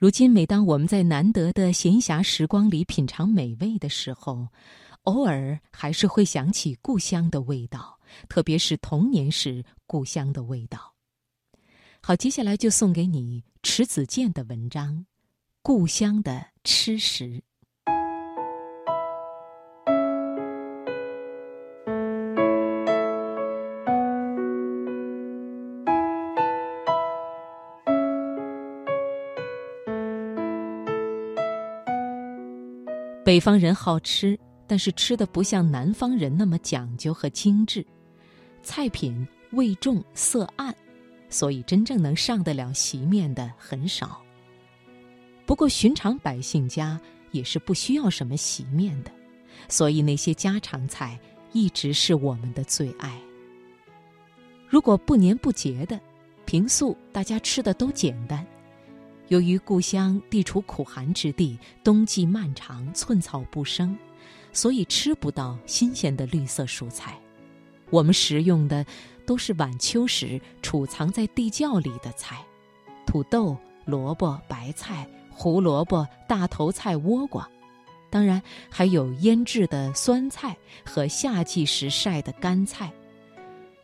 如今，每当我们在难得的闲暇时光里品尝美味的时候，偶尔还是会想起故乡的味道，特别是童年时故乡的味道。好，接下来就送给你迟子建的文章《故乡的吃食》。北方人好吃，但是吃的不像南方人那么讲究和精致，菜品味重色暗，所以真正能上得了席面的很少。不过寻常百姓家也是不需要什么席面的，所以那些家常菜一直是我们的最爱。如果不年不节的，平素大家吃的都简单。由于故乡地处苦寒之地，冬季漫长，寸草不生，所以吃不到新鲜的绿色蔬菜。我们食用的都是晚秋时储藏在地窖里的菜：土豆、萝卜、白菜、胡萝卜、大头菜、倭瓜，当然还有腌制的酸菜和夏季时晒的干菜，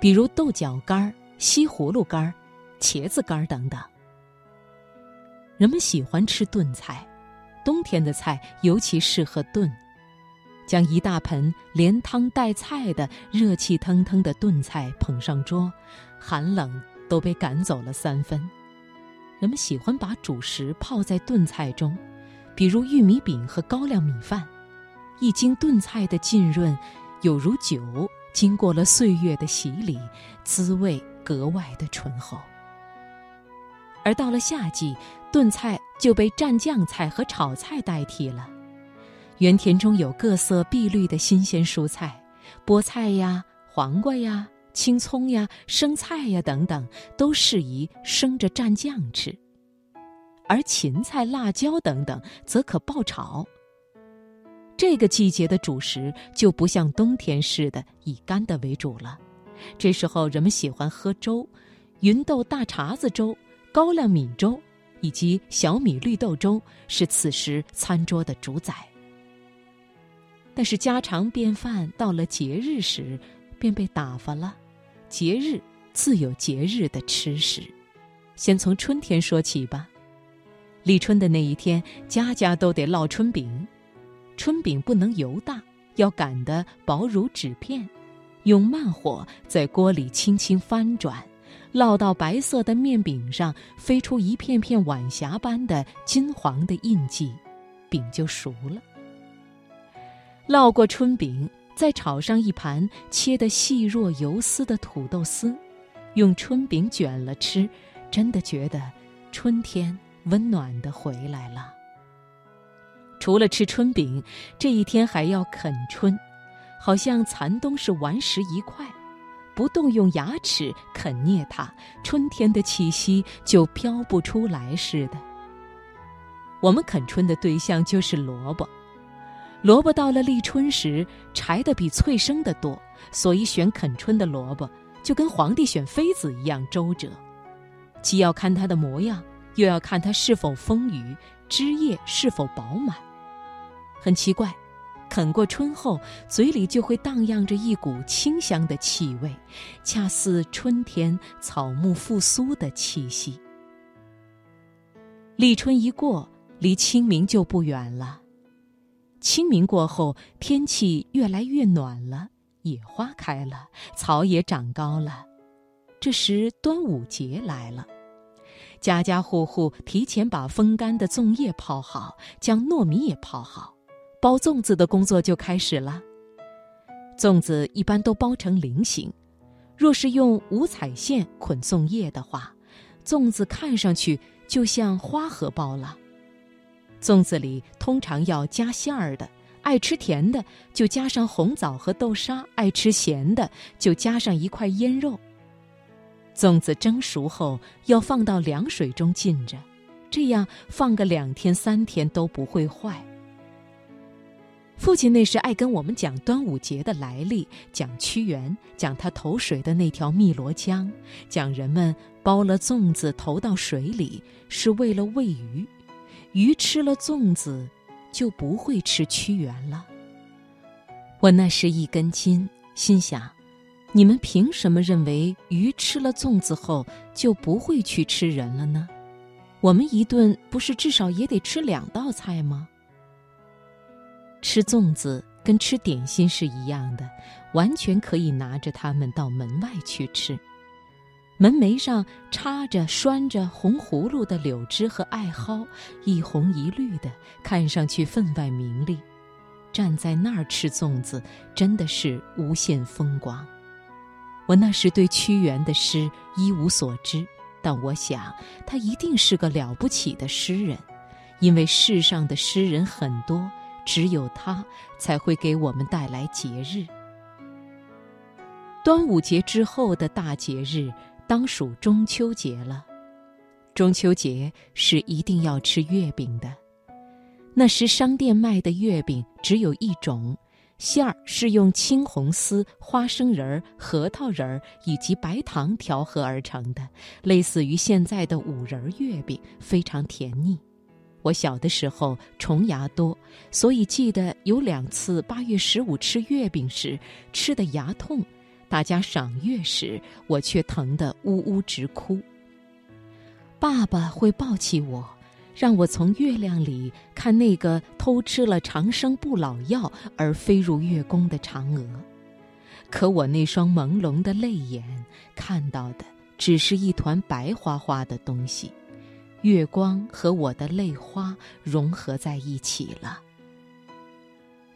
比如豆角干、西葫芦干、茄子干等等。人们喜欢吃炖菜，冬天的菜尤其适合炖。将一大盆连汤带菜的热气腾腾的炖菜捧上桌，寒冷都被赶走了三分。人们喜欢把主食泡在炖菜中，比如玉米饼和高粱米饭。一经炖菜的浸润，有如酒经过了岁月的洗礼，滋味格外的醇厚。而到了夏季，炖菜就被蘸酱菜和炒菜代替了。园田中有各色碧绿的新鲜蔬菜，菠菜呀、黄瓜呀、青葱呀、生菜呀等等，都适宜生着蘸酱吃。而芹菜、辣椒等等，则可爆炒。这个季节的主食就不像冬天似的以干的为主了。这时候人们喜欢喝粥，芸豆大碴子粥。高粱米粥以及小米绿豆粥是此时餐桌的主宰。但是家常便饭到了节日时，便被打发了。节日自有节日的吃食，先从春天说起吧。立春的那一天，家家都得烙春饼。春饼不能油大，要擀得薄如纸片，用慢火在锅里轻轻翻转。烙到白色的面饼上，飞出一片片晚霞般的金黄的印记，饼就熟了。烙过春饼，再炒上一盘切得细若游丝的土豆丝，用春饼卷了吃，真的觉得春天温暖的回来了。除了吃春饼，这一天还要啃春，好像残冬是顽石一块。不动用牙齿啃啮它，春天的气息就飘不出来似的。我们啃春的对象就是萝卜，萝卜到了立春时，柴的比脆生的多，所以选啃春的萝卜，就跟皇帝选妃子一样周折，既要看它的模样，又要看它是否丰腴，枝叶是否饱满。很奇怪。啃过春后，嘴里就会荡漾着一股清香的气味，恰似春天草木复苏的气息。立春一过，离清明就不远了。清明过后，天气越来越暖了，野花开了，草也长高了。这时端午节来了，家家户户提前把风干的粽叶泡好，将糯米也泡好。包粽子的工作就开始了。粽子一般都包成菱形，若是用五彩线捆粽叶的话，粽子看上去就像花盒包了。粽子里通常要加馅儿的，爱吃甜的就加上红枣和豆沙，爱吃咸的就加上一块腌肉。粽子蒸熟后要放到凉水中浸着，这样放个两天三天都不会坏。父亲那时爱跟我们讲端午节的来历，讲屈原，讲他投水的那条汨罗江，讲人们包了粽子投到水里是为了喂鱼，鱼吃了粽子，就不会吃屈原了。我那时一根筋，心想：你们凭什么认为鱼吃了粽子后就不会去吃人了呢？我们一顿不是至少也得吃两道菜吗？吃粽子跟吃点心是一样的，完全可以拿着它们到门外去吃。门楣上插着拴着红葫芦的柳枝和艾蒿，一红一绿的，看上去分外明丽。站在那儿吃粽子，真的是无限风光。我那时对屈原的诗一无所知，但我想他一定是个了不起的诗人，因为世上的诗人很多，只有它才会给我们带来节日。端午节之后的大节日。当属中秋节了，中秋节是一定要吃月饼的。那时商店卖的月饼只有一种，馅儿是用青红丝、花生仁儿、核桃仁儿以及白糖调和而成的，类似于现在的五仁月饼，非常甜腻。我小的时候虫牙多，所以记得有两次八月十五吃月饼时吃的牙痛。大家赏月时，我却疼得呜呜直哭。爸爸会抱起我，让我从月亮里看那个偷吃了长生不老药而飞入月宫的嫦娥。可我那双朦胧的泪眼看到的只是一团白花花的东西，月光和我的泪花融合在一起了。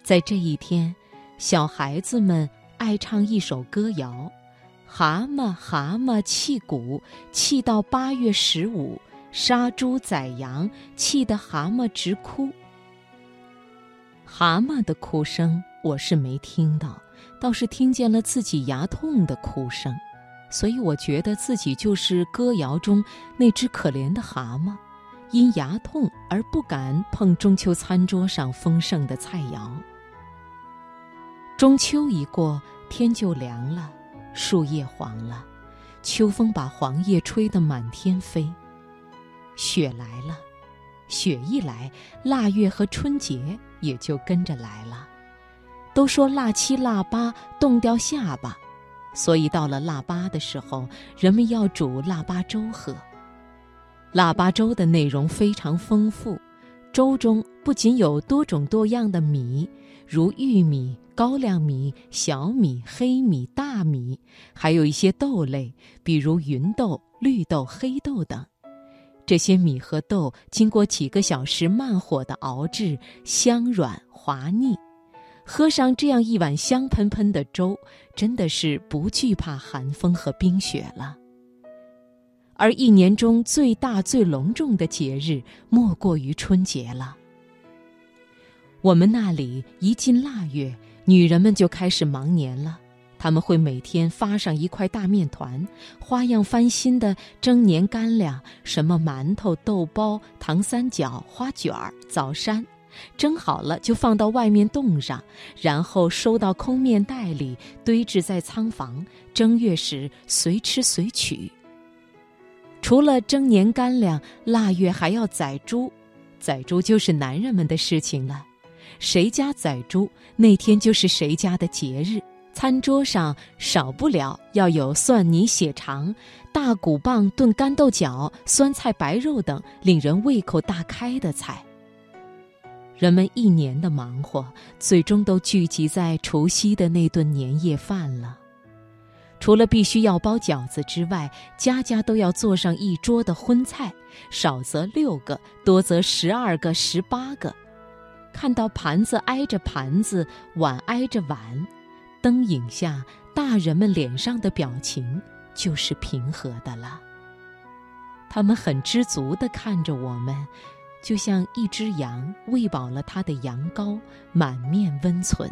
在这一天，小孩子们。爱唱一首歌谣：“蛤蟆蛤蟆气鼓，气到八月十五，杀猪宰羊，气得蛤蟆直哭。”蛤蟆的哭声我是没听到，倒是听见了自己牙痛的哭声，所以我觉得自己就是歌谣中那只可怜的蛤蟆，因牙痛而不敢碰中秋餐桌上丰盛的菜肴。中秋一过。天就凉了，树叶黄了，秋风把黄叶吹得满天飞。雪来了，雪一来，腊月和春节也就跟着来了。都说腊七腊八冻掉下巴，所以到了腊八的时候，人们要煮腊八粥喝。腊八粥的内容非常丰富，粥中不仅有多种多样的米，如玉米。高粱米、小米、黑米、大米，还有一些豆类，比如芸豆、绿豆、黑豆等。这些米和豆经过几个小时慢火的熬制，香软滑腻。喝上这样一碗香喷喷的粥，真的是不惧怕寒风和冰雪了。而一年中最大、最隆重的节日，莫过于春节了。我们那里一进腊月，女人们就开始忙年了，她们会每天发上一块大面团，花样翻新的蒸年干粮，什么馒头、豆包、糖三角、花卷儿、枣山，蒸好了就放到外面冻上，然后收到空面袋里，堆置在仓房，正月时随吃随取。除了蒸年干粮，腊月还要宰猪，宰猪就是男人们的事情了。谁家宰猪，那天就是谁家的节日。餐桌上少不了要有蒜泥血肠、大骨棒炖干豆角、酸菜白肉等令人胃口大开的菜。人们一年的忙活，最终都聚集在除夕的那顿年夜饭了。除了必须要包饺子之外，家家都要做上一桌的荤菜，少则六个，多则十二个、十八个。看到盘子挨着盘子，碗挨着碗，灯影下大人们脸上的表情就是平和的了。他们很知足地看着我们，就像一只羊喂饱了它的羊羔，满面温存。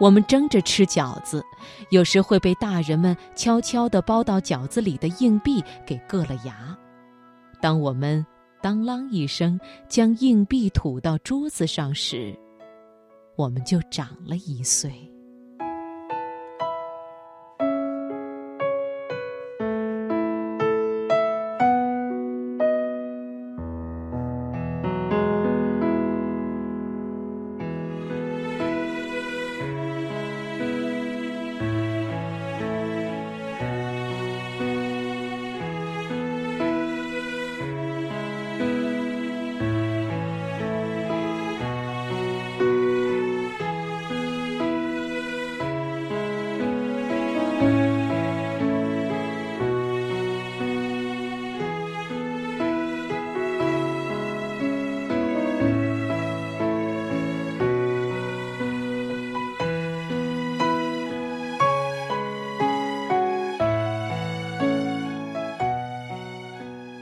我们争着吃饺子，有时会被大人们悄悄地包到饺子里的硬币给硌了牙。当我们。当啷一声，将硬币吐到桌子上时，我们就长了一岁。